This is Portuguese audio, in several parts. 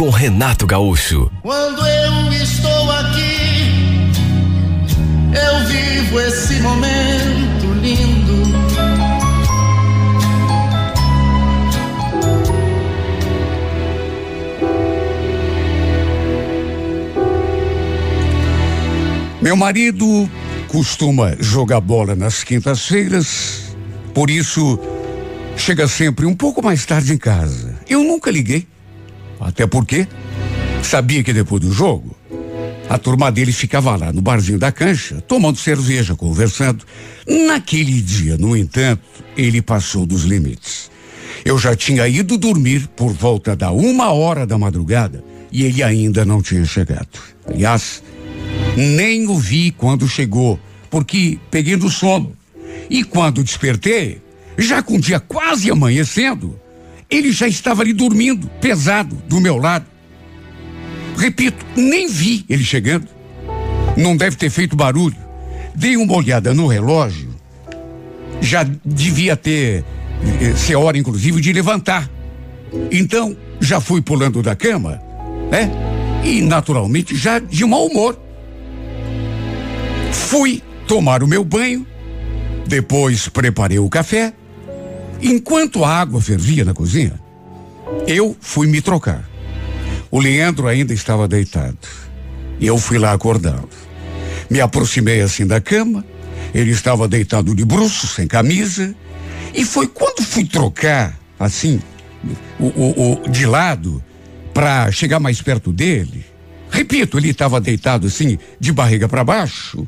com Renato Gaúcho. Quando eu estou aqui, eu vivo esse momento lindo. Meu marido costuma jogar bola nas quintas-feiras, por isso chega sempre um pouco mais tarde em casa. Eu nunca liguei, até porque sabia que depois do jogo a turma dele ficava lá no barzinho da cancha, tomando cerveja, conversando. Naquele dia, no entanto, ele passou dos limites. Eu já tinha ido dormir por volta da uma hora da madrugada e ele ainda não tinha chegado. Aliás, nem o vi quando chegou, porque peguei no sono. E quando despertei, já com o dia quase amanhecendo, ele já estava ali dormindo, pesado, do meu lado. Repito, nem vi ele chegando. Não deve ter feito barulho. Dei uma olhada no relógio. Já devia ter eh, ser hora, inclusive, de levantar. Então, já fui pulando da cama, né? E, naturalmente, já de mau humor. Fui tomar o meu banho, depois preparei o café. Enquanto a água fervia na cozinha, eu fui me trocar. O Leandro ainda estava deitado. E eu fui lá acordá-lo. Me aproximei assim da cama. Ele estava deitado de bruços, sem camisa. E foi quando fui trocar, assim, o, o, o de lado, para chegar mais perto dele. Repito, ele estava deitado assim, de barriga para baixo.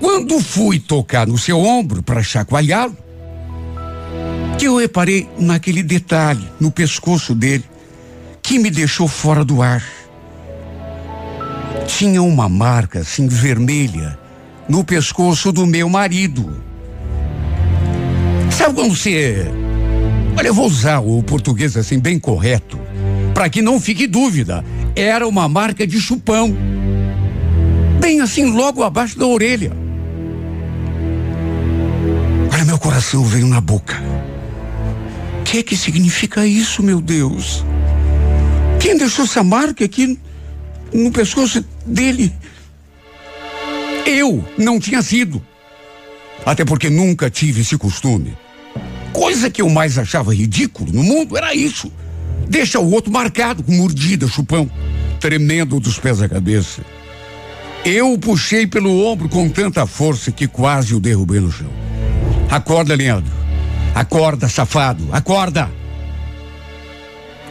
Quando fui tocar no seu ombro para chacoalhá-lo, que eu reparei naquele detalhe no pescoço dele que me deixou fora do ar. Tinha uma marca assim vermelha no pescoço do meu marido. Sabe quando você. Olha, eu vou usar o português assim bem correto, para que não fique dúvida. Era uma marca de chupão. Bem assim, logo abaixo da orelha. Olha, meu coração veio na boca. Que que significa isso, meu Deus? Quem deixou essa marca aqui no pescoço dele? Eu não tinha sido. Até porque nunca tive esse costume. Coisa que eu mais achava ridículo no mundo era isso. Deixa o outro marcado com mordida, chupão, tremendo dos pés à cabeça. Eu o puxei pelo ombro com tanta força que quase o derrubei no chão. Acorda, Leandro. Acorda, safado. Acorda.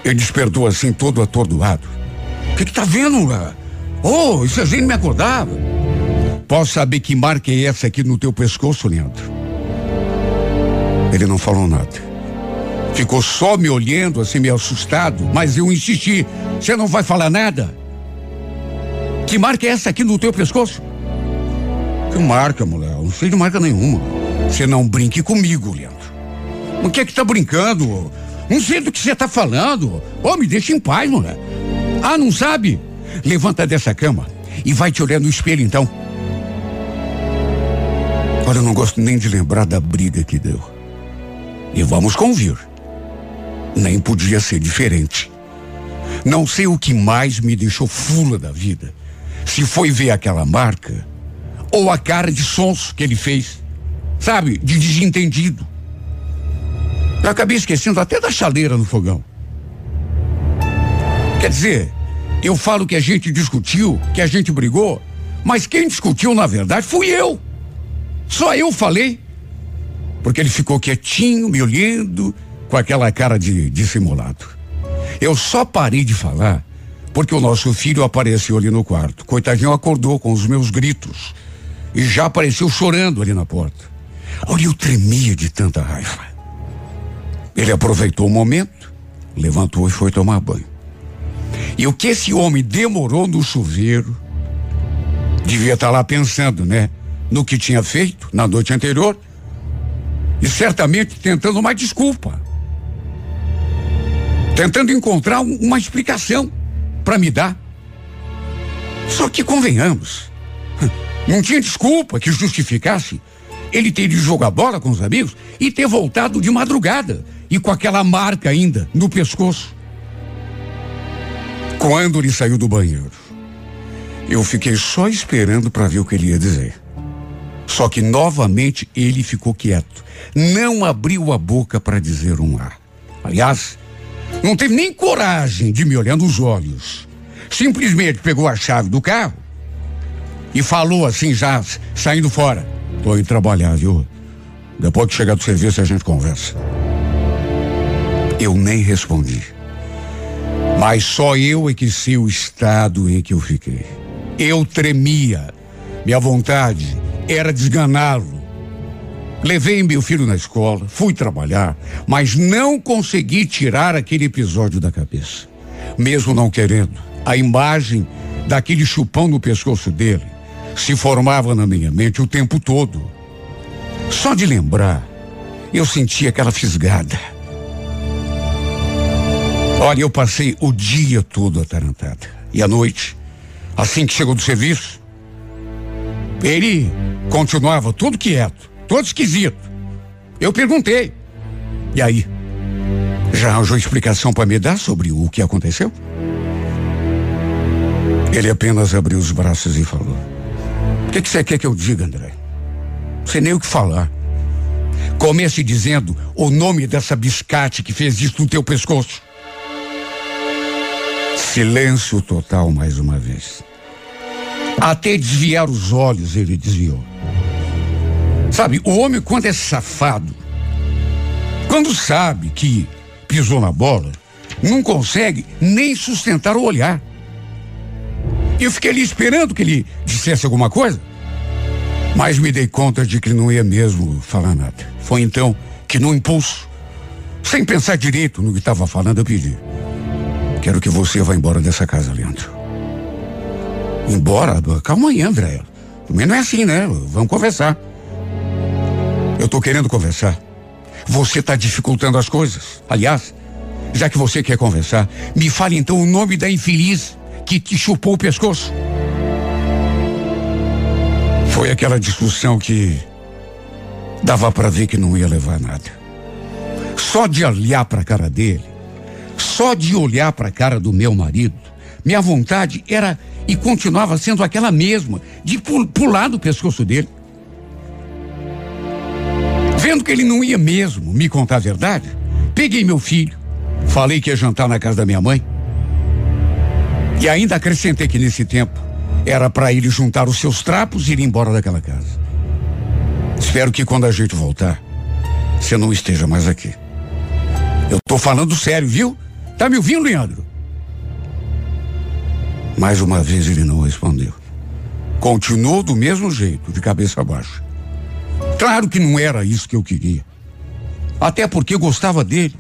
Ele despertou assim, todo atordoado. O que, que tá vendo lá? Oh, isso a gente me acordava. Posso saber que marca é essa aqui no teu pescoço, Leandro? Ele não falou nada. Ficou só me olhando, assim, meio assustado, mas eu insisti. Você não vai falar nada? Que marca é essa aqui no teu pescoço? Que marca, mulher? Não sei de marca nenhuma. Você não brinque comigo, Leandro. O que é que tá brincando? Não sei do que você tá falando. Ô, oh, me deixa em paz, mulher. Ah, não sabe? Levanta dessa cama e vai te olhar no espelho, então. Olha, eu não gosto nem de lembrar da briga que deu. E vamos convir. Nem podia ser diferente. Não sei o que mais me deixou fula da vida. Se foi ver aquela marca ou a cara de sonso que ele fez. Sabe, de desentendido. Eu acabei esquecendo até da chaleira no fogão. Quer dizer, eu falo que a gente discutiu, que a gente brigou, mas quem discutiu na verdade fui eu. Só eu falei. Porque ele ficou quietinho, me olhando, com aquela cara de dissimulado. Eu só parei de falar porque o nosso filho apareceu ali no quarto. Coitadinho acordou com os meus gritos e já apareceu chorando ali na porta. Olha, eu tremia de tanta raiva. Ele aproveitou o momento, levantou e foi tomar banho. E o que esse homem demorou no chuveiro, Devia estar tá lá pensando, né? No que tinha feito na noite anterior e certamente tentando uma desculpa. Tentando encontrar uma explicação para me dar. Só que convenhamos, não tinha desculpa que justificasse ele ter ido jogar bola com os amigos e ter voltado de madrugada e com aquela marca ainda no pescoço. Quando ele saiu do banheiro, eu fiquei só esperando para ver o que ele ia dizer. Só que novamente ele ficou quieto. Não abriu a boca para dizer um A. Aliás, não teve nem coragem de me olhar nos olhos. Simplesmente pegou a chave do carro e falou assim, já saindo fora: Tô indo trabalhar, viu? Depois que chegar do serviço a gente conversa. Eu nem respondi. Mas só eu é que sei o estado em que eu fiquei. Eu tremia. Minha vontade era desganá-lo. Levei meu filho na escola, fui trabalhar, mas não consegui tirar aquele episódio da cabeça. Mesmo não querendo, a imagem daquele chupão no pescoço dele se formava na minha mente o tempo todo. Só de lembrar, eu sentia aquela fisgada. Olha, eu passei o dia todo atarantado. E à noite, assim que chegou do serviço, ele continuava todo quieto, todo esquisito. Eu perguntei. E aí? Já arranjou explicação para me dar sobre o que aconteceu? Ele apenas abriu os braços e falou: O que, que você quer que eu diga, André? Você nem o que falar. Comece dizendo o nome dessa biscate que fez isso no teu pescoço. Silêncio total mais uma vez. Até desviar os olhos ele desviou. Sabe, o homem quando é safado, quando sabe que pisou na bola, não consegue nem sustentar o olhar. Eu fiquei ali esperando que ele dissesse alguma coisa, mas me dei conta de que não ia mesmo falar nada. Foi então que, no impulso, sem pensar direito no que estava falando, eu pedi: Quero que você vá embora dessa casa, Leandro. Embora? Calma aí, André. Também não é assim, né? Vamos conversar. Eu tô querendo conversar. Você está dificultando as coisas. Aliás, já que você quer conversar, me fale então o nome da infeliz que te chupou o pescoço. Foi aquela discussão que dava para ver que não ia levar nada. Só de olhar para a cara dele, só de olhar para a cara do meu marido, minha vontade era e continuava sendo aquela mesma, de pular do pescoço dele. Vendo que ele não ia mesmo me contar a verdade, peguei meu filho, falei que ia jantar na casa da minha mãe. E ainda acrescentei que nesse tempo era para ele juntar os seus trapos e ir embora daquela casa. Espero que quando a gente voltar, você não esteja mais aqui. Eu tô falando sério, viu? Tá me ouvindo, Leandro? Mais uma vez ele não respondeu. Continuou do mesmo jeito, de cabeça baixa. Claro que não era isso que eu queria. Até porque gostava dele.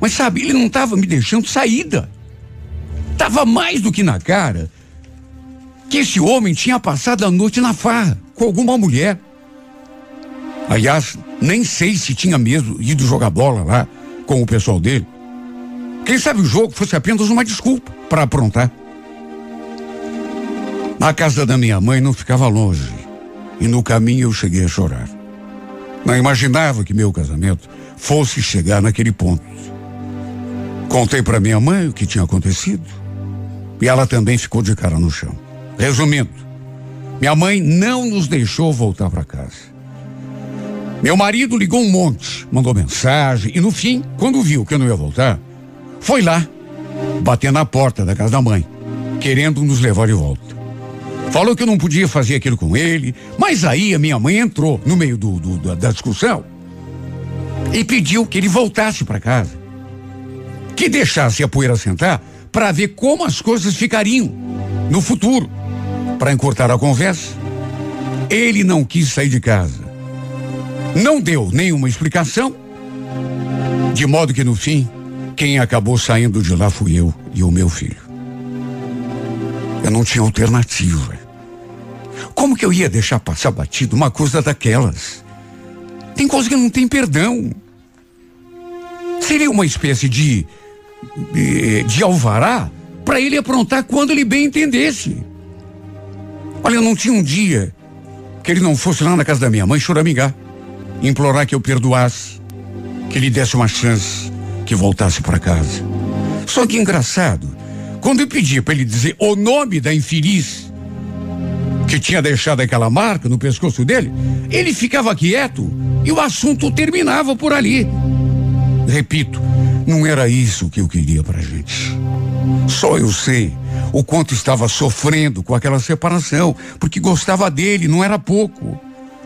Mas sabe, ele não estava me deixando saída. Tava mais do que na cara que esse homem tinha passado a noite na farra com alguma mulher. Aliás, nem sei se tinha mesmo ido jogar bola lá com o pessoal dele. Quem sabe o jogo fosse apenas uma desculpa para aprontar. A casa da minha mãe não ficava longe. E no caminho eu cheguei a chorar. Não imaginava que meu casamento fosse chegar naquele ponto. Contei para minha mãe o que tinha acontecido. E ela também ficou de cara no chão. Resumindo, minha mãe não nos deixou voltar para casa. Meu marido ligou um monte, mandou mensagem e no fim, quando viu que eu não ia voltar, foi lá, bater na porta da casa da mãe, querendo nos levar de volta. Falou que eu não podia fazer aquilo com ele, mas aí a minha mãe entrou no meio do, do da discussão e pediu que ele voltasse para casa, que deixasse a poeira sentar para ver como as coisas ficariam no futuro. Para encurtar a conversa, ele não quis sair de casa. Não deu nenhuma explicação, de modo que no fim, quem acabou saindo de lá fui eu e o meu filho. Eu não tinha alternativa. Como que eu ia deixar passar batido uma coisa daquelas? Tem coisa que não tem perdão. Seria uma espécie de de, alvará para ele aprontar quando ele bem entendesse. Olha, não tinha um dia que ele não fosse lá na casa da minha mãe choramingar, implorar que eu perdoasse, que ele desse uma chance, que voltasse para casa. Só que engraçado, quando eu pedia para ele dizer o nome da infeliz que tinha deixado aquela marca no pescoço dele, ele ficava quieto e o assunto terminava por ali. Repito, não era isso que eu queria pra gente. Só eu sei o quanto estava sofrendo com aquela separação, porque gostava dele, não era pouco.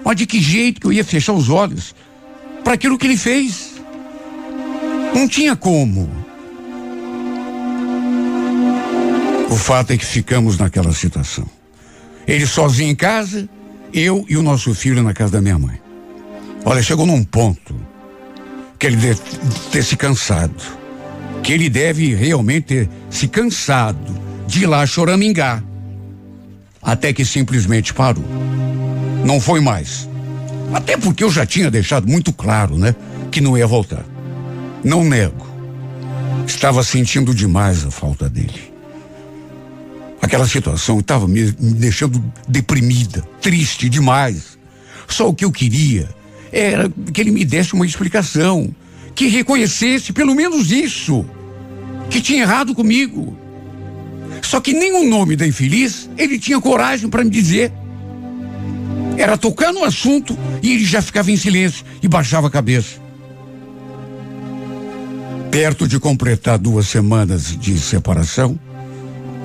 Mas de que jeito que eu ia fechar os olhos para aquilo que ele fez? Não tinha como. O fato é que ficamos naquela situação. Ele sozinho em casa, eu e o nosso filho na casa da minha mãe. Olha, chegou num ponto que ele deve ter se cansado. Que ele deve realmente ter se cansado de ir lá choramingar. Até que simplesmente parou. Não foi mais. Até porque eu já tinha deixado muito claro, né? Que não ia voltar. Não nego. Estava sentindo demais a falta dele. Aquela situação estava me, me deixando deprimida, triste demais. Só o que eu queria era que ele me desse uma explicação, que reconhecesse pelo menos isso, que tinha errado comigo. Só que nem o nome da infeliz ele tinha coragem para me dizer. Era tocar no assunto e ele já ficava em silêncio e baixava a cabeça. Perto de completar duas semanas de separação,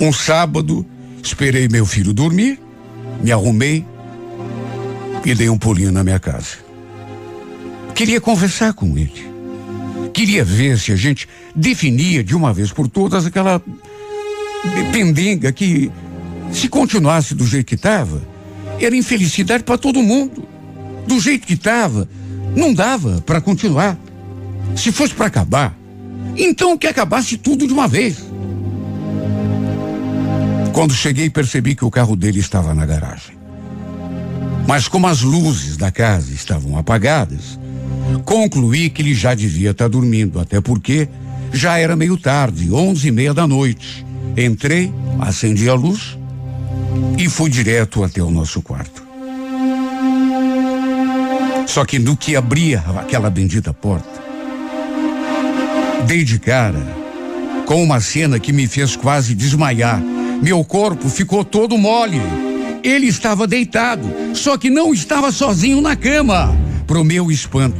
um sábado, esperei meu filho dormir, me arrumei e dei um pulinho na minha casa. Queria conversar com ele. Queria ver se a gente definia de uma vez por todas aquela pendenga que, se continuasse do jeito que estava, era infelicidade para todo mundo. Do jeito que estava, não dava para continuar. Se fosse para acabar, então que acabasse tudo de uma vez. Quando cheguei, percebi que o carro dele estava na garagem. Mas como as luzes da casa estavam apagadas, Concluí que ele já devia estar dormindo, até porque já era meio tarde, onze e meia da noite. Entrei, acendi a luz e fui direto até o nosso quarto. Só que no que abria aquela bendita porta, dei de cara com uma cena que me fez quase desmaiar. Meu corpo ficou todo mole. Ele estava deitado, só que não estava sozinho na cama. Pro meu espanto,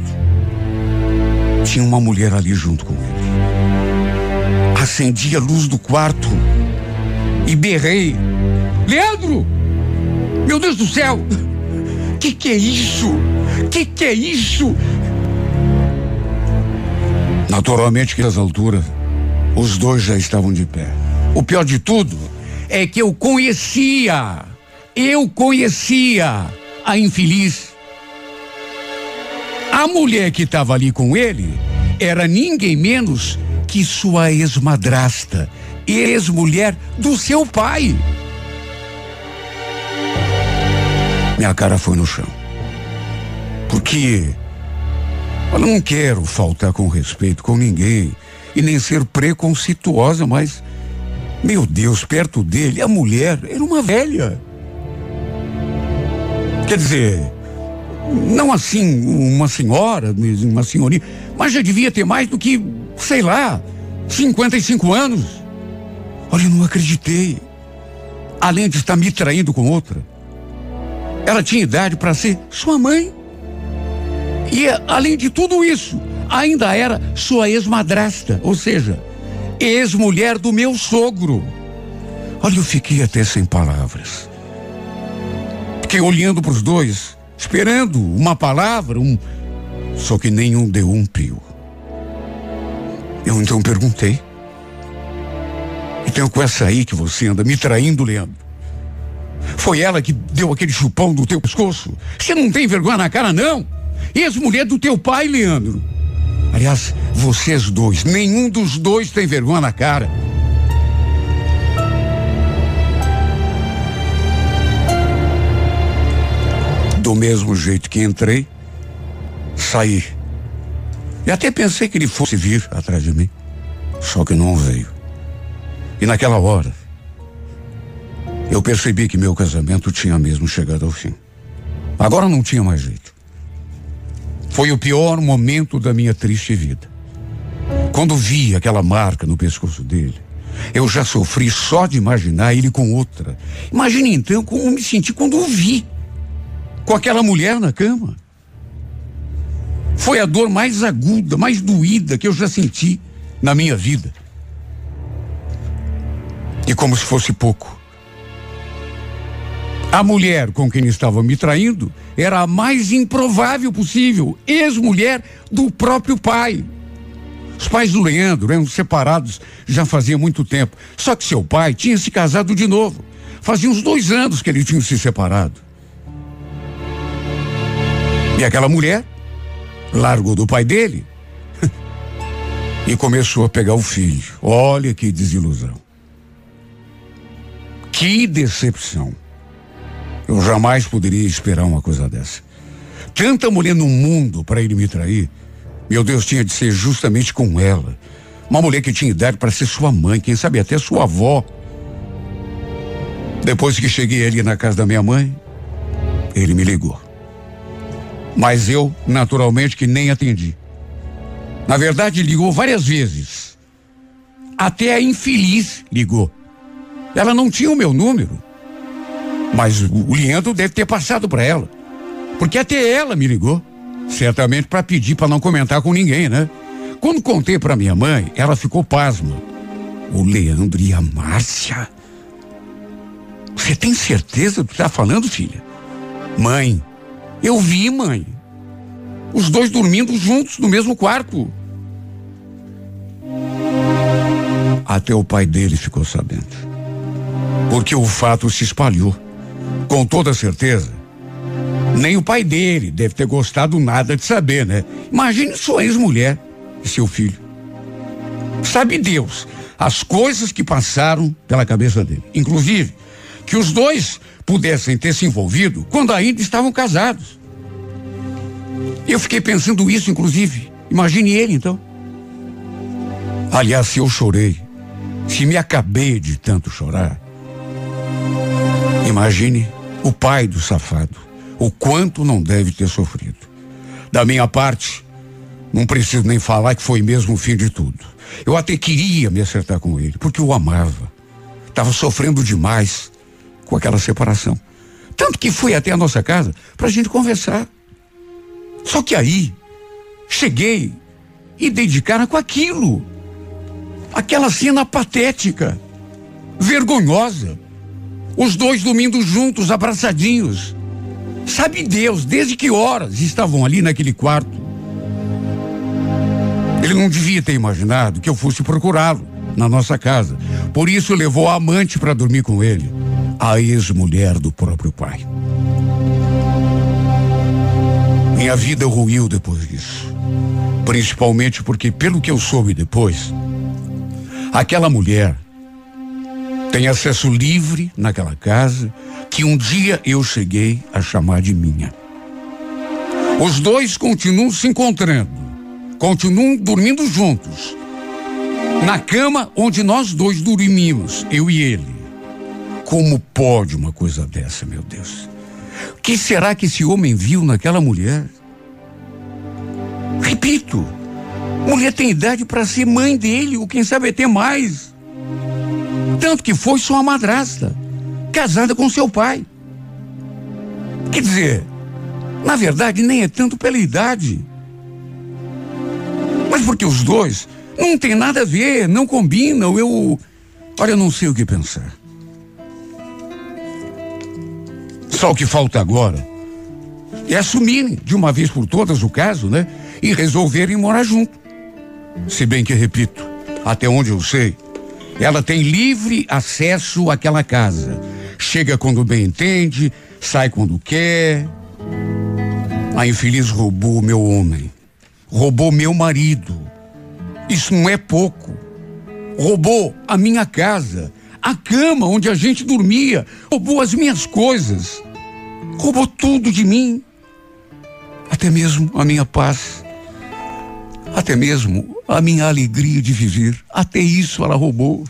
tinha uma mulher ali junto com ele. Acendi a luz do quarto e berrei: Leandro! Meu Deus do céu! Que que é isso? Que que é isso? Naturalmente que às alturas os dois já estavam de pé. O pior de tudo é que eu conhecia, eu conhecia a infeliz a mulher que estava ali com ele era ninguém menos que sua ex-madrasta, ex-mulher do seu pai. Minha cara foi no chão. Porque eu não quero faltar com respeito com ninguém e nem ser preconceituosa, mas meu Deus, perto dele, a mulher era uma velha. Quer dizer, não assim uma senhora, uma senhoria, mas já devia ter mais do que, sei lá, 55 anos. Olha, eu não acreditei. Além de estar me traindo com outra, ela tinha idade para ser sua mãe. E além de tudo isso, ainda era sua ex-madrasta, ou seja, ex-mulher do meu sogro. Olha, eu fiquei até sem palavras. Fiquei olhando para os dois esperando uma palavra, um. Só que nenhum deu um pio. Eu então perguntei. Então com essa aí que você anda me traindo, Leandro. Foi ela que deu aquele chupão do teu pescoço? Você não tem vergonha na cara, não? Ex-mulher do teu pai, Leandro. Aliás, vocês dois, nenhum dos dois tem vergonha na cara. Do mesmo jeito que entrei, saí. E até pensei que ele fosse vir atrás de mim. Só que não veio. E naquela hora, eu percebi que meu casamento tinha mesmo chegado ao fim. Agora não tinha mais jeito. Foi o pior momento da minha triste vida. Quando vi aquela marca no pescoço dele, eu já sofri só de imaginar ele com outra. Imagine então como me senti quando o vi com aquela mulher na cama. Foi a dor mais aguda, mais doída que eu já senti na minha vida. E como se fosse pouco. A mulher com quem estava me traindo era a mais improvável possível, ex-mulher do próprio pai. Os pais do Leandro eram separados já fazia muito tempo. Só que seu pai tinha se casado de novo. Fazia uns dois anos que ele tinha se separado. E aquela mulher largou do pai dele e começou a pegar o filho. Olha que desilusão. Que decepção. Eu jamais poderia esperar uma coisa dessa. Tanta mulher no mundo para ele me trair. Meu Deus, tinha de ser justamente com ela. Uma mulher que tinha idade para ser sua mãe, quem sabe até sua avó. Depois que cheguei ali na casa da minha mãe, ele me ligou. Mas eu, naturalmente, que nem atendi. Na verdade, ligou várias vezes. Até a infeliz ligou. Ela não tinha o meu número. Mas o Leandro deve ter passado para ela. Porque até ela me ligou. Certamente para pedir para não comentar com ninguém, né? Quando contei para minha mãe, ela ficou pasma. O Leandro e a Márcia? Você tem certeza do que tá falando, filha? Mãe, eu vi, mãe. Os dois dormindo juntos no mesmo quarto. Até o pai dele ficou sabendo. Porque o fato se espalhou. Com toda certeza, nem o pai dele deve ter gostado nada de saber, né? Imagine sua ex-mulher e seu filho. Sabe Deus as coisas que passaram pela cabeça dele. Inclusive, que os dois pudessem ter se envolvido quando ainda estavam casados. Eu fiquei pensando isso, inclusive. Imagine ele, então. Aliás, se eu chorei, se me acabei de tanto chorar, imagine o pai do safado o quanto não deve ter sofrido. Da minha parte, não preciso nem falar que foi mesmo o fim de tudo. Eu até queria me acertar com ele, porque o amava. Estava sofrendo demais com aquela separação. Tanto que fui até a nossa casa para a gente conversar. Só que aí, cheguei e dei de cara com aquilo. Aquela cena patética, vergonhosa. Os dois dormindo juntos, abraçadinhos. Sabe Deus desde que horas estavam ali naquele quarto. Ele não devia ter imaginado que eu fosse procurá-lo na nossa casa. Por isso levou a amante para dormir com ele, a ex-mulher do próprio pai. Minha vida ruiu depois disso. Principalmente porque, pelo que eu soube depois, aquela mulher tem acesso livre naquela casa que um dia eu cheguei a chamar de minha. Os dois continuam se encontrando, continuam dormindo juntos. Na cama onde nós dois dormimos, eu e ele. Como pode uma coisa dessa, meu Deus? O que será que esse homem viu naquela mulher? Repito, mulher tem idade para ser mãe dele, ou quem sabe até mais. Tanto que foi sua madrasta casada com seu pai. Quer dizer, na verdade, nem é tanto pela idade. Mas porque os dois não tem nada a ver, não combinam, eu. Olha, eu não sei o que pensar. Só o que falta agora é assumirem de uma vez por todas o caso, né? E resolverem morar junto. Se bem que, repito, até onde eu sei, ela tem livre acesso àquela casa. Chega quando bem entende, sai quando quer. A infeliz roubou meu homem. Roubou meu marido. Isso não é pouco. Roubou a minha casa, a cama onde a gente dormia, roubou as minhas coisas. Roubou tudo de mim. Até mesmo a minha paz. Até mesmo a minha alegria de viver. Até isso ela roubou.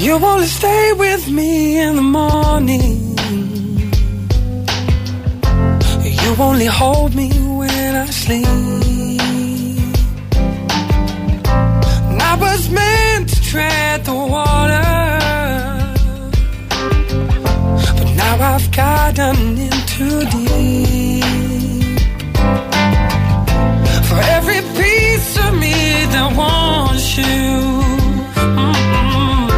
You only stay with me in the morning. You only hold me when I sleep. And I was meant to tread the water. Now I've gotten in too deep. For every piece of me that wants you mm-mm,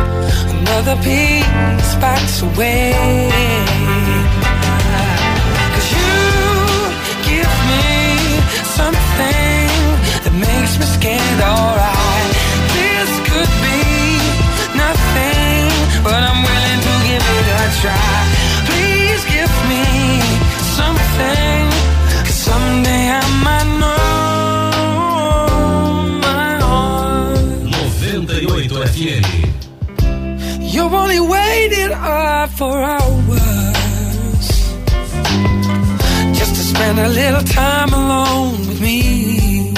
another piece backs away. Cause you give me something that makes me scared, alright. This could be nothing, but I'm willing to give it a try. Waited for hours just to spend a little time alone with me.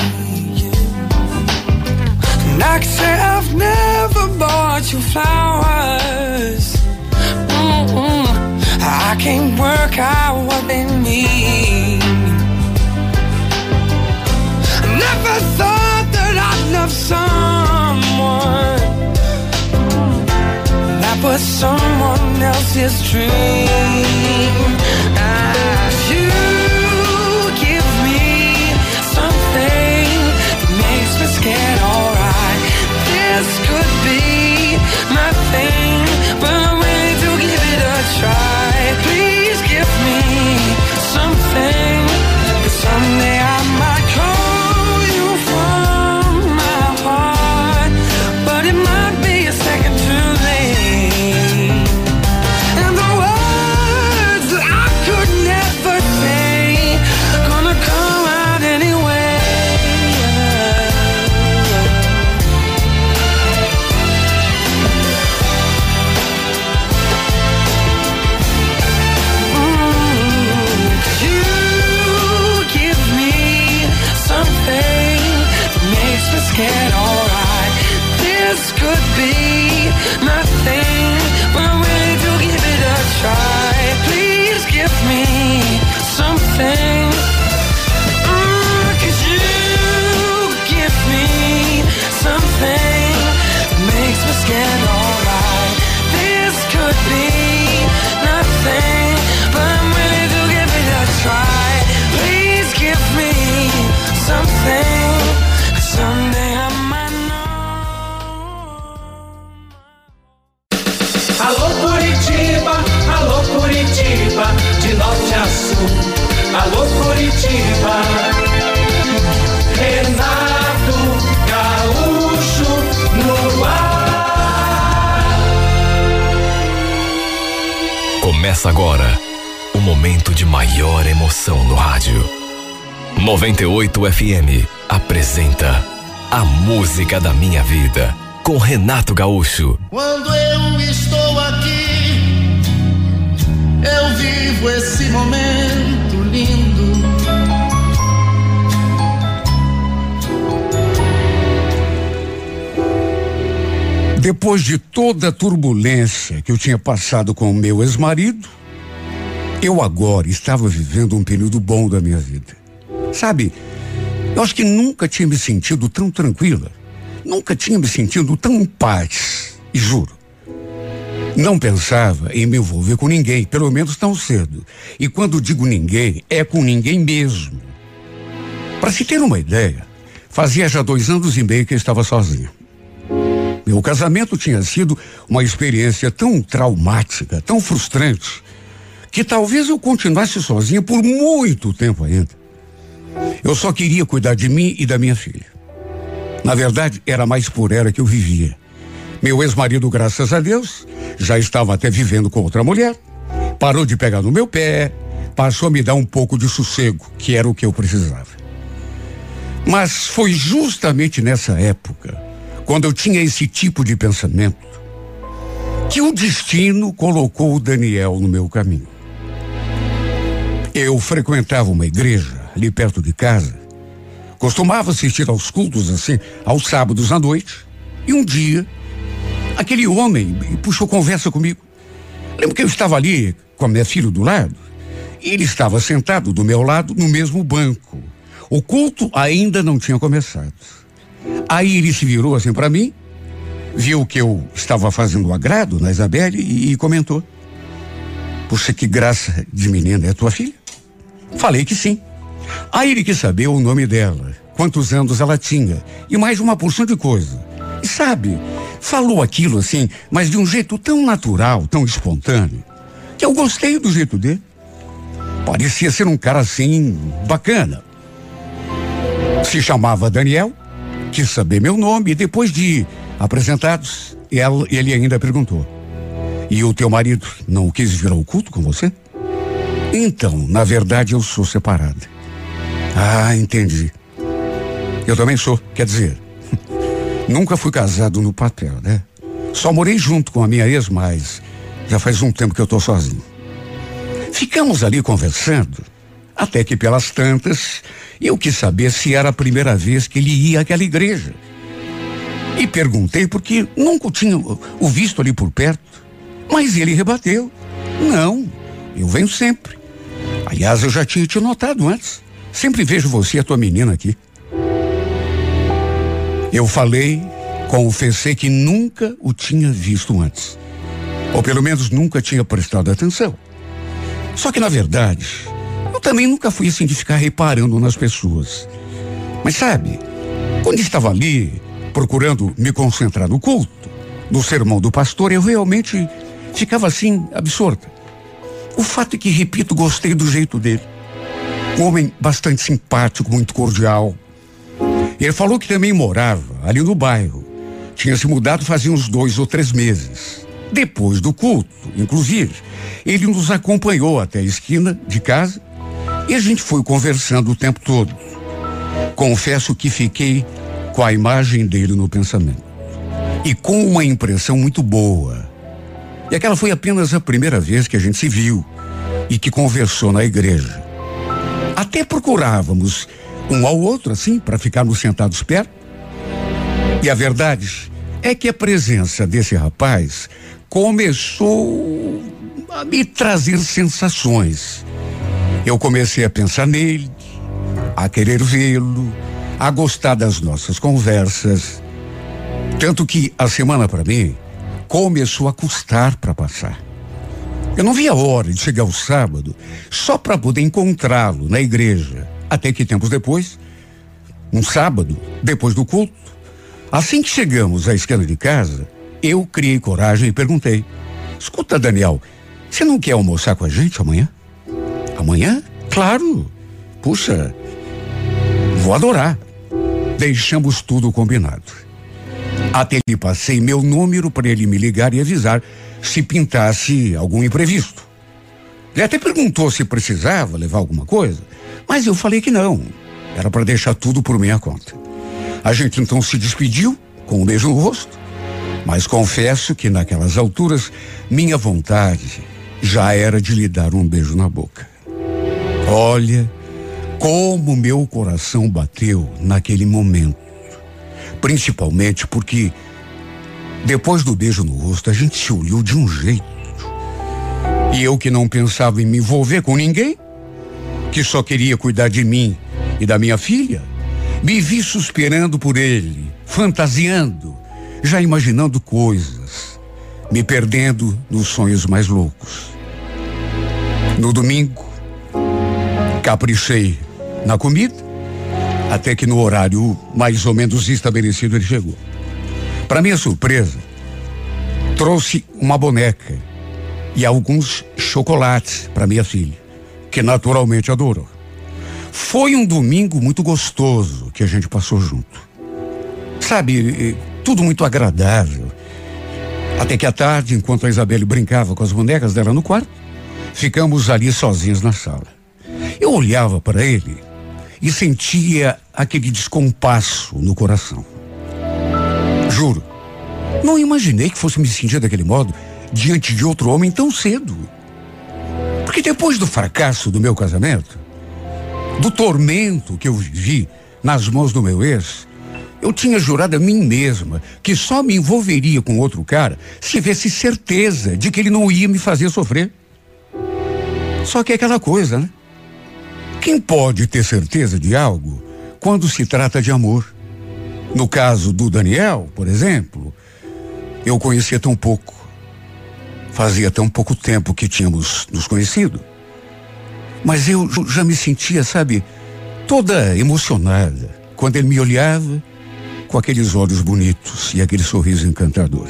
And I can say I've never bought you flowers. Mm-mm. I can't work out what they mean. Someone else's dream. As you give me something that makes me scared, alright. This could be nothing, but 98 FM apresenta A Música da Minha Vida com Renato Gaúcho. Quando eu estou aqui, eu vivo esse momento lindo. Depois de toda a turbulência que eu tinha passado com o meu ex-marido, eu agora estava vivendo um período bom da minha vida. Sabe, eu acho que nunca tinha me sentido tão tranquila, nunca tinha me sentido tão em paz, e juro. Não pensava em me envolver com ninguém, pelo menos tão cedo. E quando digo ninguém, é com ninguém mesmo. Para se ter uma ideia, fazia já dois anos e meio que eu estava sozinho. Meu casamento tinha sido uma experiência tão traumática, tão frustrante, que talvez eu continuasse sozinha por muito tempo ainda. Eu só queria cuidar de mim e da minha filha. Na verdade, era mais por ela que eu vivia. Meu ex-marido, graças a Deus, já estava até vivendo com outra mulher, parou de pegar no meu pé, passou a me dar um pouco de sossego, que era o que eu precisava. Mas foi justamente nessa época, quando eu tinha esse tipo de pensamento, que o destino colocou o Daniel no meu caminho. Eu frequentava uma igreja ali perto de casa. Costumava assistir aos cultos assim, aos sábados à noite. E um dia, aquele homem puxou conversa comigo. Lembro que eu estava ali com a minha filha do lado. E ele estava sentado do meu lado no mesmo banco. O culto ainda não tinha começado. Aí ele se virou assim para mim, viu que eu estava fazendo agrado na Isabelle e, e comentou: Puxa, que graça de menina, é tua filha? Falei que sim. Aí ele quis saber o nome dela, quantos anos ela tinha e mais uma porção de coisa. E sabe, falou aquilo assim, mas de um jeito tão natural, tão espontâneo, que eu gostei do jeito dele. Parecia ser um cara assim, bacana. Se chamava Daniel, quis saber meu nome e depois de apresentados, ele ainda perguntou: E o teu marido não quis vir ao culto com você? Então, na verdade, eu sou separada. Ah, entendi. Eu também sou, quer dizer, nunca fui casado no papel, né? Só morei junto com a minha ex, mas já faz um tempo que eu tô sozinho. Ficamos ali conversando, até que pelas tantas, eu quis saber se era a primeira vez que ele ia àquela igreja. E perguntei porque nunca tinha o visto ali por perto. Mas ele rebateu. Não, eu venho sempre. Aliás, eu já tinha te notado antes. Sempre vejo você e a tua menina aqui. Eu falei, confessei que nunca o tinha visto antes. Ou pelo menos nunca tinha prestado atenção. Só que na verdade, eu também nunca fui assim de ficar reparando nas pessoas. Mas sabe, quando estava ali, procurando me concentrar no culto, no sermão do pastor, eu realmente ficava assim, absorta. O fato é que, repito, gostei do jeito dele. Um homem bastante simpático, muito cordial. Ele falou que também morava ali no bairro. Tinha se mudado fazia uns dois ou três meses. Depois do culto, inclusive, ele nos acompanhou até a esquina de casa e a gente foi conversando o tempo todo. Confesso que fiquei com a imagem dele no pensamento e com uma impressão muito boa. E aquela foi apenas a primeira vez que a gente se viu e que conversou na igreja. Até procurávamos um ao outro, assim, para ficarmos sentados perto. E a verdade é que a presença desse rapaz começou a me trazer sensações. Eu comecei a pensar nele, a querer vê-lo, a gostar das nossas conversas. Tanto que a semana para mim começou a custar para passar. Eu não via a hora de chegar o sábado só para poder encontrá-lo na igreja. Até que tempos depois, um sábado, depois do culto, assim que chegamos à esquina de casa, eu criei coragem e perguntei: Escuta, Daniel, você não quer almoçar com a gente amanhã? Amanhã? Claro. Puxa, vou adorar. Deixamos tudo combinado. Até lhe passei meu número para ele me ligar e avisar se pintasse algum imprevisto. Ele até perguntou se precisava levar alguma coisa, mas eu falei que não. Era para deixar tudo por minha conta. A gente então se despediu com um beijo no rosto, mas confesso que naquelas alturas minha vontade já era de lhe dar um beijo na boca. Olha como meu coração bateu naquele momento. Principalmente porque depois do beijo no rosto, a gente se olhou de um jeito. E eu que não pensava em me envolver com ninguém, que só queria cuidar de mim e da minha filha, me vi suspirando por ele, fantasiando, já imaginando coisas, me perdendo nos sonhos mais loucos. No domingo, caprichei na comida, até que no horário mais ou menos estabelecido ele chegou. Para minha surpresa, trouxe uma boneca e alguns chocolates para minha filha, que naturalmente adorou. Foi um domingo muito gostoso que a gente passou junto. Sabe, tudo muito agradável. Até que à tarde, enquanto a Isabelle brincava com as bonecas dela no quarto, ficamos ali sozinhos na sala. Eu olhava para ele e sentia aquele descompasso no coração. Juro, não imaginei que fosse me sentir daquele modo diante de outro homem tão cedo. Porque depois do fracasso do meu casamento, do tormento que eu vivi nas mãos do meu ex, eu tinha jurado a mim mesma que só me envolveria com outro cara se tivesse certeza de que ele não ia me fazer sofrer. Só que é aquela coisa, né? Quem pode ter certeza de algo quando se trata de amor? No caso do Daniel, por exemplo, eu conhecia tão pouco. Fazia tão pouco tempo que tínhamos nos conhecido. Mas eu já me sentia, sabe, toda emocionada quando ele me olhava com aqueles olhos bonitos e aquele sorriso encantador.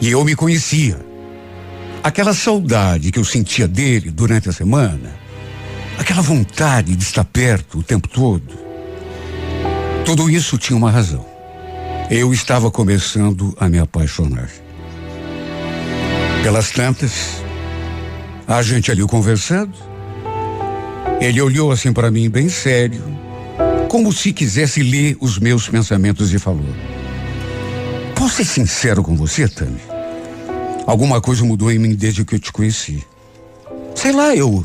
E eu me conhecia. Aquela saudade que eu sentia dele durante a semana, aquela vontade de estar perto o tempo todo, tudo isso tinha uma razão. Eu estava começando a me apaixonar. Pelas tantas, a gente ali conversando, ele olhou assim para mim bem sério, como se quisesse ler os meus pensamentos e falou: Posso ser sincero com você, Tami? Alguma coisa mudou em mim desde que eu te conheci. Sei lá, eu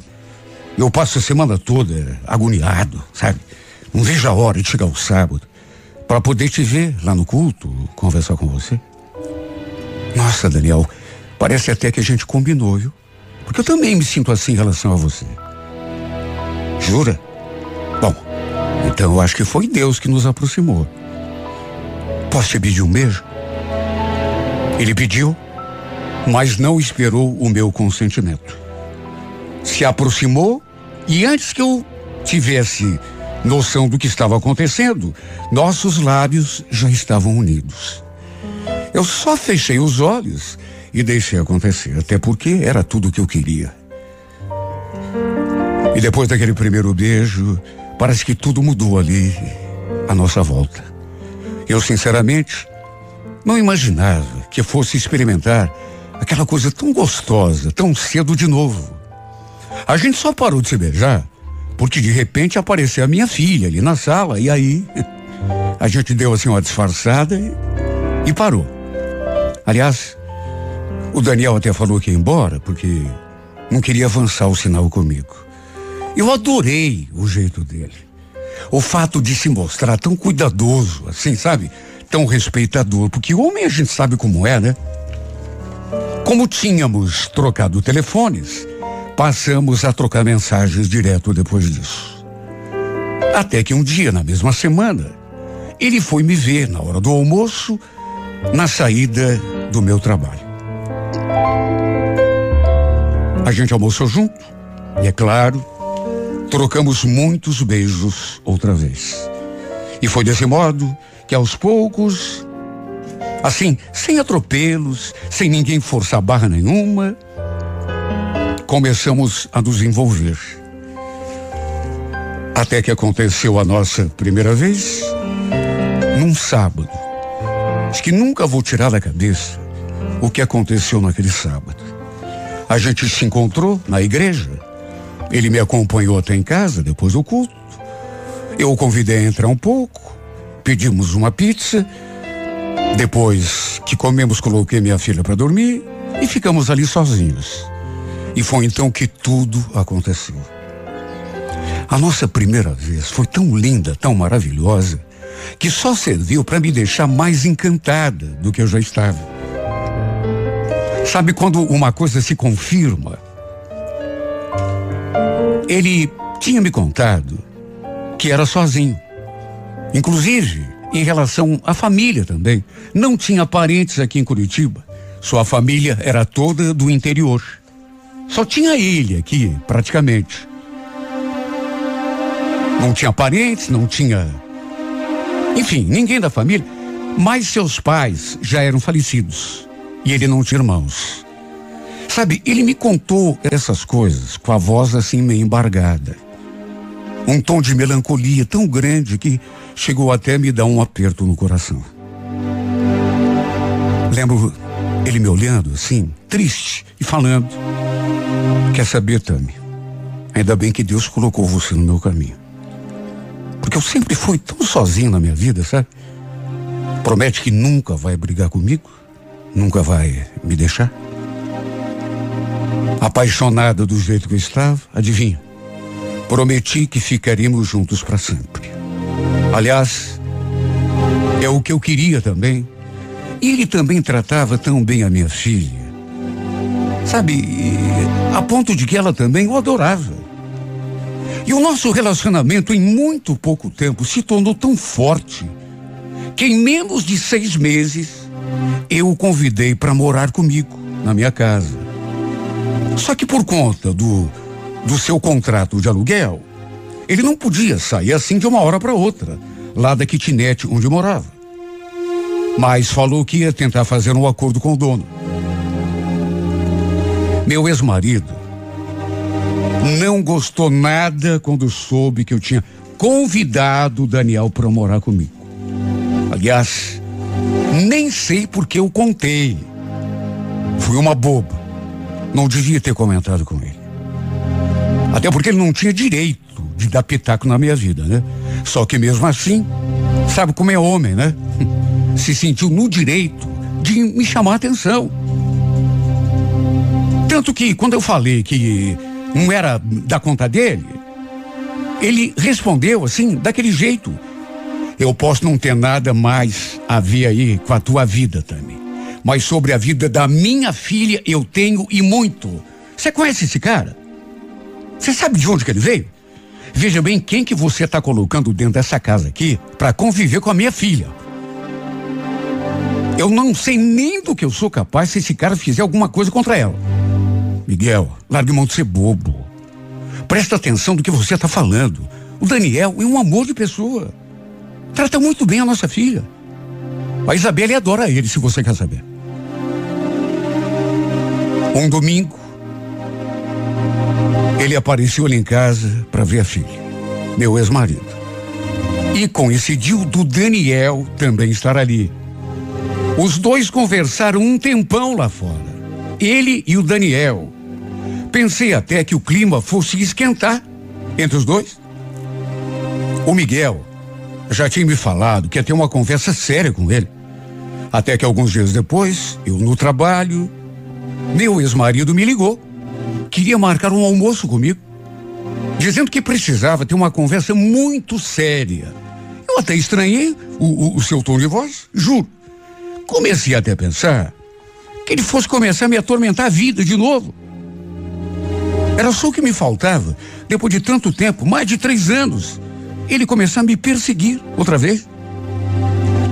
eu passo a semana toda agoniado, sabe? Não vejo a hora de chegar o sábado para poder te ver lá no culto, conversar com você. Nossa, Daniel, Parece até que a gente combinou, viu? Porque eu também me sinto assim em relação a você. Jura? Bom, então eu acho que foi Deus que nos aproximou. Posso te pedir um beijo? Ele pediu, mas não esperou o meu consentimento. Se aproximou e antes que eu tivesse noção do que estava acontecendo, nossos lábios já estavam unidos. Eu só fechei os olhos e deixei acontecer, até porque era tudo o que eu queria. E depois daquele primeiro beijo, parece que tudo mudou ali, à nossa volta. Eu, sinceramente, não imaginava que fosse experimentar aquela coisa tão gostosa, tão cedo de novo. A gente só parou de se beijar porque de repente apareceu a minha filha ali na sala e aí a gente deu assim uma disfarçada e, e parou. Aliás, o Daniel até falou que ia embora porque não queria avançar o sinal comigo. Eu adorei o jeito dele. O fato de se mostrar tão cuidadoso, assim, sabe? Tão respeitador, porque homem a gente sabe como é, né? Como tínhamos trocado telefones, passamos a trocar mensagens direto depois disso. Até que um dia, na mesma semana, ele foi me ver na hora do almoço, na saída do meu trabalho. A gente almoçou junto e, é claro, trocamos muitos beijos outra vez. E foi desse modo que, aos poucos, assim, sem atropelos, sem ninguém forçar barra nenhuma, começamos a nos envolver. Até que aconteceu a nossa primeira vez, num sábado. Acho que nunca vou tirar da cabeça o que aconteceu naquele sábado. A gente se encontrou na igreja. Ele me acompanhou até em casa depois do culto. Eu o convidei a entrar um pouco. Pedimos uma pizza. Depois que comemos, coloquei minha filha para dormir e ficamos ali sozinhos. E foi então que tudo aconteceu. A nossa primeira vez foi tão linda, tão maravilhosa, que só serviu para me deixar mais encantada do que eu já estava. Sabe quando uma coisa se confirma? Ele tinha me contado que era sozinho. Inclusive, em relação à família também. Não tinha parentes aqui em Curitiba. Sua família era toda do interior. Só tinha ele aqui, praticamente. Não tinha parentes, não tinha. Enfim, ninguém da família. Mas seus pais já eram falecidos e ele não tinha irmãos. Sabe, ele me contou essas coisas com a voz assim meio embargada. Um tom de melancolia tão grande que chegou até a me dar um aperto no coração. Lembro ele me olhando assim, triste, e falando: Quer saber, Tami? Ainda bem que Deus colocou você no meu caminho. Porque eu sempre fui tão sozinho na minha vida, sabe? Promete que nunca vai brigar comigo, nunca vai me deixar. Apaixonada do jeito que eu estava, adivinha? Prometi que ficaríamos juntos para sempre. Aliás, é o que eu queria também. E ele também tratava tão bem a minha filha. Sabe, a ponto de que ela também o adorava. E o nosso relacionamento, em muito pouco tempo, se tornou tão forte que em menos de seis meses eu o convidei para morar comigo na minha casa. Só que por conta do, do seu contrato de aluguel, ele não podia sair assim de uma hora para outra, lá da kitnet onde morava. Mas falou que ia tentar fazer um acordo com o dono. Meu ex-marido não gostou nada quando soube que eu tinha convidado o Daniel para morar comigo. Aliás, nem sei por que eu contei. Fui uma boba. Não devia ter comentado com ele. Até porque ele não tinha direito de dar pitaco na minha vida, né? Só que mesmo assim, sabe como é homem, né? Se sentiu no direito de me chamar a atenção. Tanto que quando eu falei que não era da conta dele, ele respondeu assim, daquele jeito. Eu posso não ter nada mais a ver aí com a tua vida, Tami. Mas sobre a vida da minha filha eu tenho e muito. Você conhece esse cara? Você sabe de onde que ele veio? Veja bem quem que você está colocando dentro dessa casa aqui para conviver com a minha filha. Eu não sei nem do que eu sou capaz se esse cara fizer alguma coisa contra ela. Miguel, largue mão de ser bobo. Presta atenção do que você está falando. O Daniel é um amor de pessoa. Trata muito bem a nossa filha. A Isabelle adora ele, se você quer saber. Um domingo, ele apareceu ali em casa para ver a filha, meu ex-marido. E coincidiu do Daniel também estar ali. Os dois conversaram um tempão lá fora. Ele e o Daniel. Pensei até que o clima fosse esquentar entre os dois. O Miguel já tinha me falado que ia ter uma conversa séria com ele. Até que alguns dias depois, eu no trabalho, meu ex-marido me ligou. Queria marcar um almoço comigo, dizendo que precisava ter uma conversa muito séria. Eu até estranhei o, o, o seu tom de voz, juro. Comecei até a pensar que ele fosse começar a me atormentar a vida de novo. Era só o que me faltava, depois de tanto tempo, mais de três anos, ele começar a me perseguir outra vez.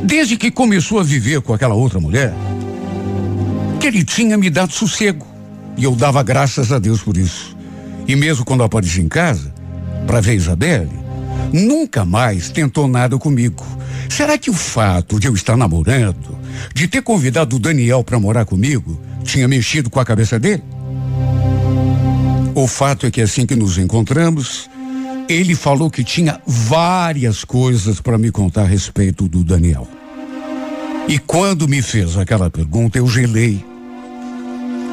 Desde que começou a viver com aquela outra mulher, que ele tinha me dado sossego. E eu dava graças a Deus por isso. E mesmo quando apareci em casa, para ver Isabelle, nunca mais tentou nada comigo. Será que o fato de eu estar namorando, de ter convidado o Daniel para morar comigo, tinha mexido com a cabeça dele? O fato é que assim que nos encontramos, ele falou que tinha várias coisas para me contar a respeito do Daniel. E quando me fez aquela pergunta, eu gelei.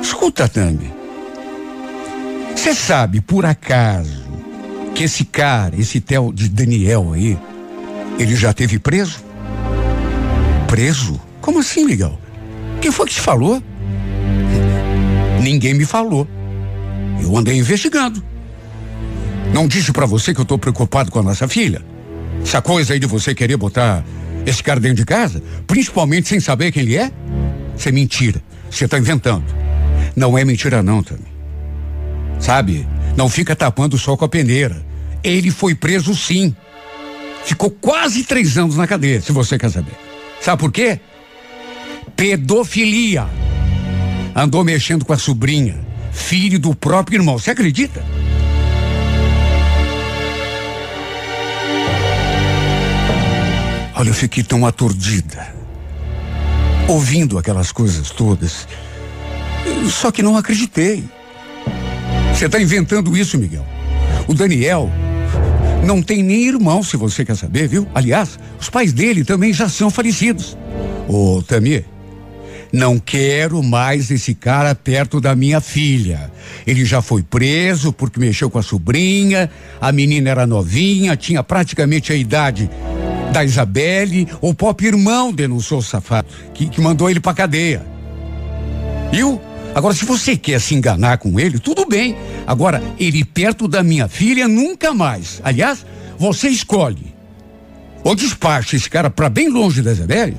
Escuta, Tami. Você sabe, por acaso, que esse cara, esse Theo de Daniel aí, ele já teve preso? Preso? Como assim, Miguel? Quem foi que te falou? Ninguém me falou. Eu andei investigando. Não disse para você que eu tô preocupado com a nossa filha? Essa coisa aí de você querer botar esse cara dentro de casa, principalmente sem saber quem ele é? Isso é mentira. Você tá inventando. Não é mentira não, Tami. Sabe? Não fica tapando o sol com a peneira. Ele foi preso sim. Ficou quase três anos na cadeia, se você quer saber. Sabe por quê? Pedofilia. Andou mexendo com a sobrinha, filho do próprio irmão. Você acredita? Olha, eu fiquei tão aturdida. Ouvindo aquelas coisas todas. Só que não acreditei. Você está inventando isso, Miguel. O Daniel não tem nem irmão, se você quer saber, viu? Aliás, os pais dele também já são falecidos. Ô, Tamir, Não quero mais esse cara perto da minha filha. Ele já foi preso porque mexeu com a sobrinha, a menina era novinha, tinha praticamente a idade da Isabelle. O próprio irmão denunciou o safado, que, que mandou ele pra cadeia. Viu? Agora, se você quer se enganar com ele, tudo bem. Agora, ele perto da minha filha, nunca mais. Aliás, você escolhe. Ou despacha esse cara para bem longe da Isabelle,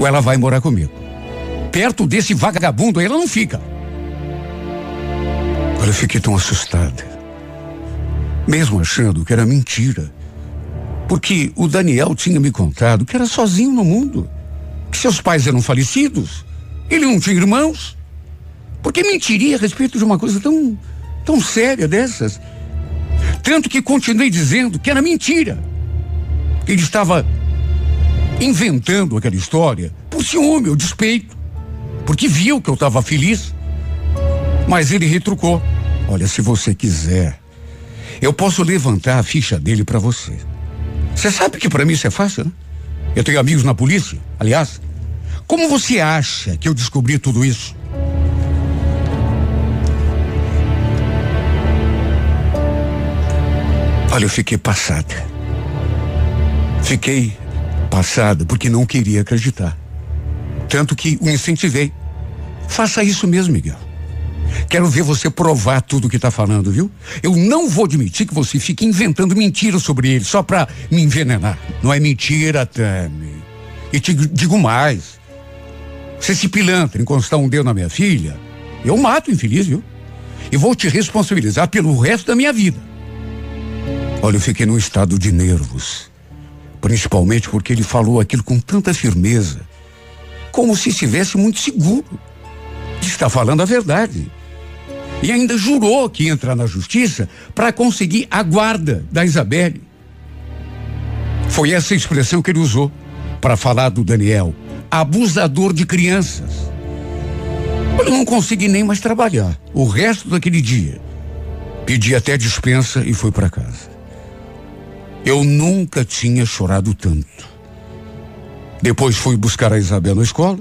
ou ela vai morar comigo perto desse vagabundo aí, ela não fica. Eu fiquei tão assustada. Mesmo achando que era mentira. Porque o Daniel tinha me contado que era sozinho no mundo. Que seus pais eram falecidos. Ele não tinha irmãos. Por que mentiria a respeito de uma coisa tão, tão séria dessas? Tanto que continuei dizendo que era mentira. Ele estava inventando aquela história por ciúme ou despeito porque viu que eu estava feliz. Mas ele retrucou: Olha, se você quiser, eu posso levantar a ficha dele para você. Você sabe que para mim isso é fácil, né? Eu tenho amigos na polícia, aliás. Como você acha que eu descobri tudo isso? Olha, eu fiquei passada. Fiquei passada porque não queria acreditar. Tanto que o incentivei. Faça isso mesmo, Miguel. Quero ver você provar tudo que está falando, viu? Eu não vou admitir que você fique inventando mentiras sobre ele só para me envenenar. Não é mentira, Tami. E te digo mais. Se esse pilantra encostar um dedo na minha filha, eu mato o infeliz, viu? E vou te responsabilizar pelo resto da minha vida. Olha, eu fiquei num estado de nervos. Principalmente porque ele falou aquilo com tanta firmeza como se estivesse muito seguro estar falando a verdade. E ainda jurou que ia entrar na justiça para conseguir a guarda da Isabelle. Foi essa expressão que ele usou para falar do Daniel, abusador de crianças. Eu não consegui nem mais trabalhar o resto daquele dia. Pedi até dispensa e fui para casa. Eu nunca tinha chorado tanto. Depois fui buscar a Isabel na escola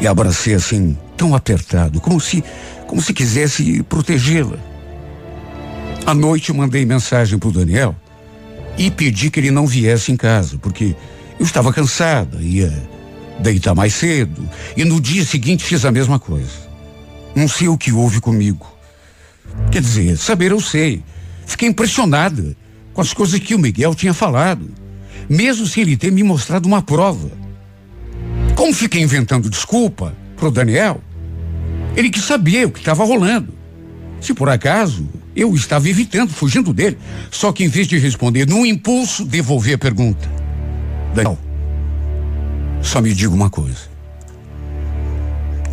e abracei assim, tão apertado, como se, como se quisesse protegê-la. À noite mandei mensagem para o Daniel e pedi que ele não viesse em casa, porque eu estava cansada, ia deitar mais cedo. E no dia seguinte fiz a mesma coisa. Não sei o que houve comigo. Quer dizer, saber eu sei. Fiquei impressionada com as coisas que o Miguel tinha falado mesmo sem ele ter me mostrado uma prova. Como fiquei inventando desculpa pro Daniel, ele que sabia o que estava rolando. Se por acaso eu estava evitando, fugindo dele, só que em vez de responder num impulso, devolvi a pergunta. Daniel, só me diga uma coisa.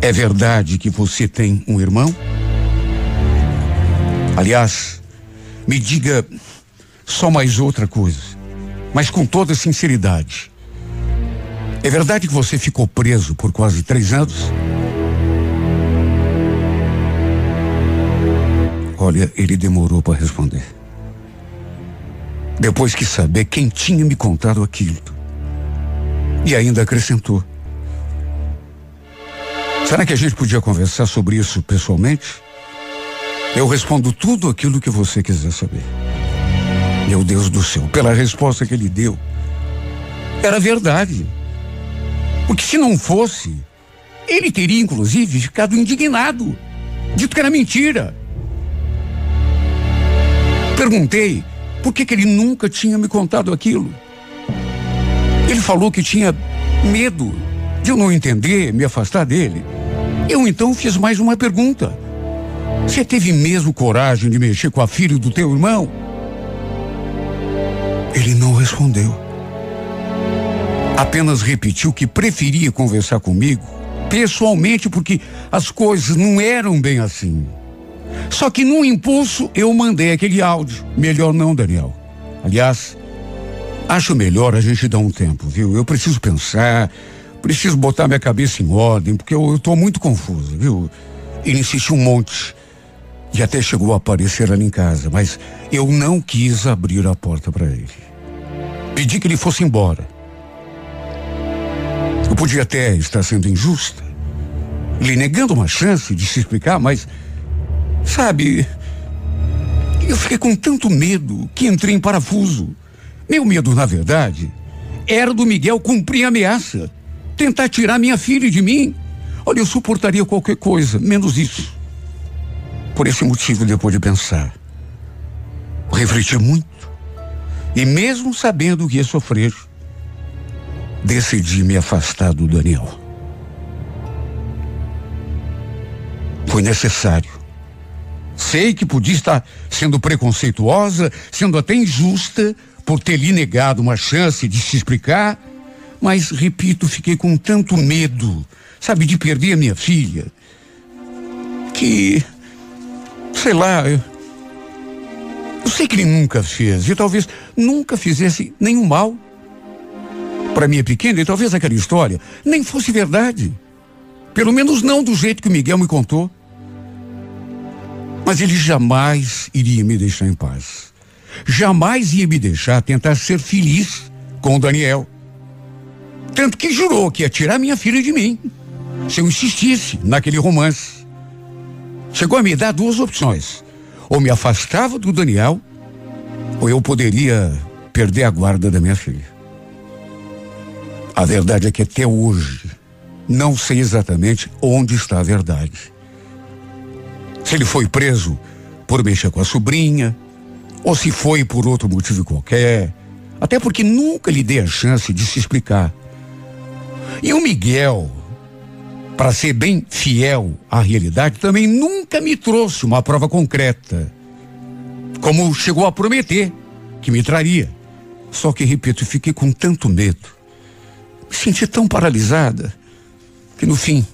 É verdade que você tem um irmão? Aliás, me diga só mais outra coisa mas com toda sinceridade. É verdade que você ficou preso por quase três anos? Olha, ele demorou para responder. Depois que saber quem tinha me contado aquilo. E ainda acrescentou. Será que a gente podia conversar sobre isso pessoalmente? Eu respondo tudo aquilo que você quiser saber. Meu Deus do céu, pela resposta que ele deu. Era verdade. Porque se não fosse, ele teria inclusive ficado indignado, dito que era mentira. Perguntei por que, que ele nunca tinha me contado aquilo. Ele falou que tinha medo de eu não entender, me afastar dele. Eu então fiz mais uma pergunta. Você teve mesmo coragem de mexer com a filha do teu irmão? Ele não respondeu. Apenas repetiu que preferia conversar comigo pessoalmente porque as coisas não eram bem assim. Só que num impulso eu mandei aquele áudio. Melhor não, Daniel. Aliás, acho melhor a gente dar um tempo, viu? Eu preciso pensar, preciso botar minha cabeça em ordem, porque eu, estou muito confuso, viu? Ele insistiu um monte e até chegou a aparecer ali em casa, mas eu não quis abrir a porta para ele. Pedi que ele fosse embora. Eu podia até estar sendo injusta, lhe negando uma chance de se explicar, mas, sabe, eu fiquei com tanto medo que entrei em parafuso. Meu medo, na verdade, era do Miguel cumprir a ameaça, tentar tirar minha filha de mim. Olha, eu suportaria qualquer coisa, menos isso. Por esse motivo, depois de pensar, refleti muito. E mesmo sabendo que ia sofrer, decidi me afastar do Daniel. Foi necessário. Sei que podia estar sendo preconceituosa, sendo até injusta por ter lhe negado uma chance de se explicar, mas, repito, fiquei com tanto medo, sabe, de perder a minha filha, que, sei lá, eu, eu sei que ele nunca fez e talvez nunca fizesse nenhum mal para minha pequena e talvez aquela história nem fosse verdade. Pelo menos não do jeito que o Miguel me contou. Mas ele jamais iria me deixar em paz. Jamais ia me deixar tentar ser feliz com o Daniel. Tanto que jurou que ia tirar minha filha de mim. Se eu insistisse naquele romance. Chegou a me dar duas opções. Ou me afastava do Daniel, ou eu poderia perder a guarda da minha filha. A verdade é que até hoje não sei exatamente onde está a verdade. Se ele foi preso por mexer com a sobrinha, ou se foi por outro motivo qualquer, até porque nunca lhe dei a chance de se explicar. E o Miguel, para ser bem fiel à realidade, também nunca me trouxe uma prova concreta, como chegou a prometer que me traria. Só que, repito, fiquei com tanto medo, me senti tão paralisada, que no fim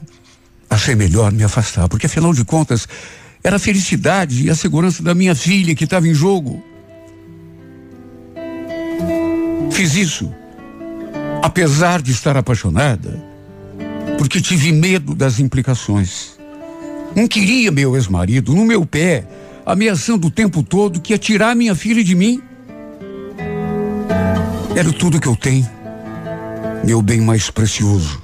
achei melhor me afastar, porque afinal de contas era a felicidade e a segurança da minha filha que estava em jogo. Fiz isso, apesar de estar apaixonada, porque tive medo das implicações. Não queria meu ex-marido no meu pé, ameaçando o tempo todo que ia tirar minha filha de mim. Era tudo que eu tenho, meu bem mais precioso.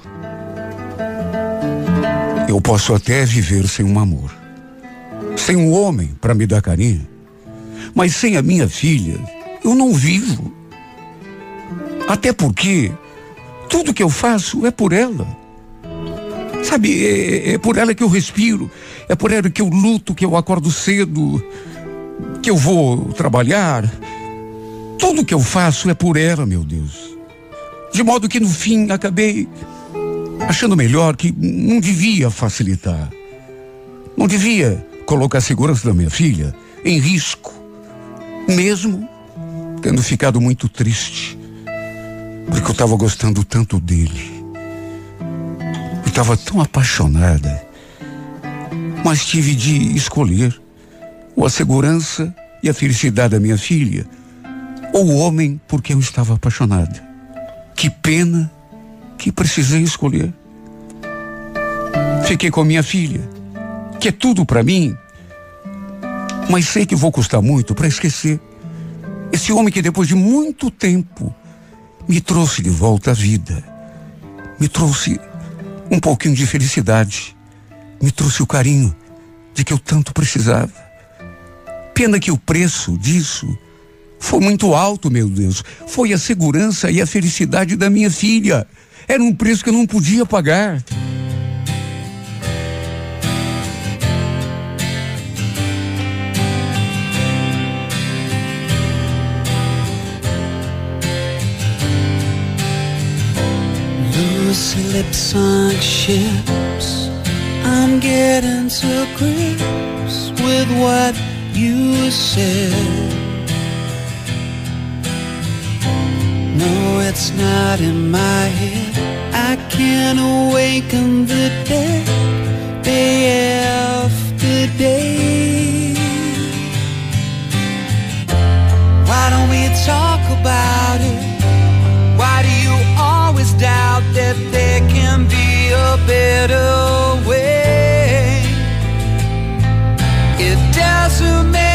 Eu posso até viver sem um amor, sem um homem para me dar carinho, mas sem a minha filha, eu não vivo. Até porque tudo que eu faço é por ela. Sabe, é, é, por ela que eu respiro, é por ela que eu luto, que eu acordo cedo, que eu vou trabalhar. Tudo que eu faço é por ela, meu Deus. De modo que no fim acabei achando melhor que não devia facilitar. Não devia colocar a segurança da minha filha em risco, mesmo tendo ficado muito triste porque eu estava gostando tanto dele. Estava tão apaixonada. Mas tive de escolher ou a segurança e a felicidade da minha filha, ou o homem por quem eu estava apaixonada. Que pena que precisei escolher. Fiquei com minha filha, que é tudo para mim, mas sei que vou custar muito para esquecer. Esse homem que depois de muito tempo me trouxe de volta à vida, me trouxe um pouquinho de felicidade, me trouxe o carinho de que eu tanto precisava. Pena que o preço disso foi muito alto, meu Deus. Foi a segurança e a felicidade da minha filha. Era um preço que eu não podia pagar. Loose lips on ships. I'm getting to grips with what you said. No, it's not in my head. I can't awaken the dead day after day. Why don't we talk about it? Doubt that there can be a better way? It doesn't make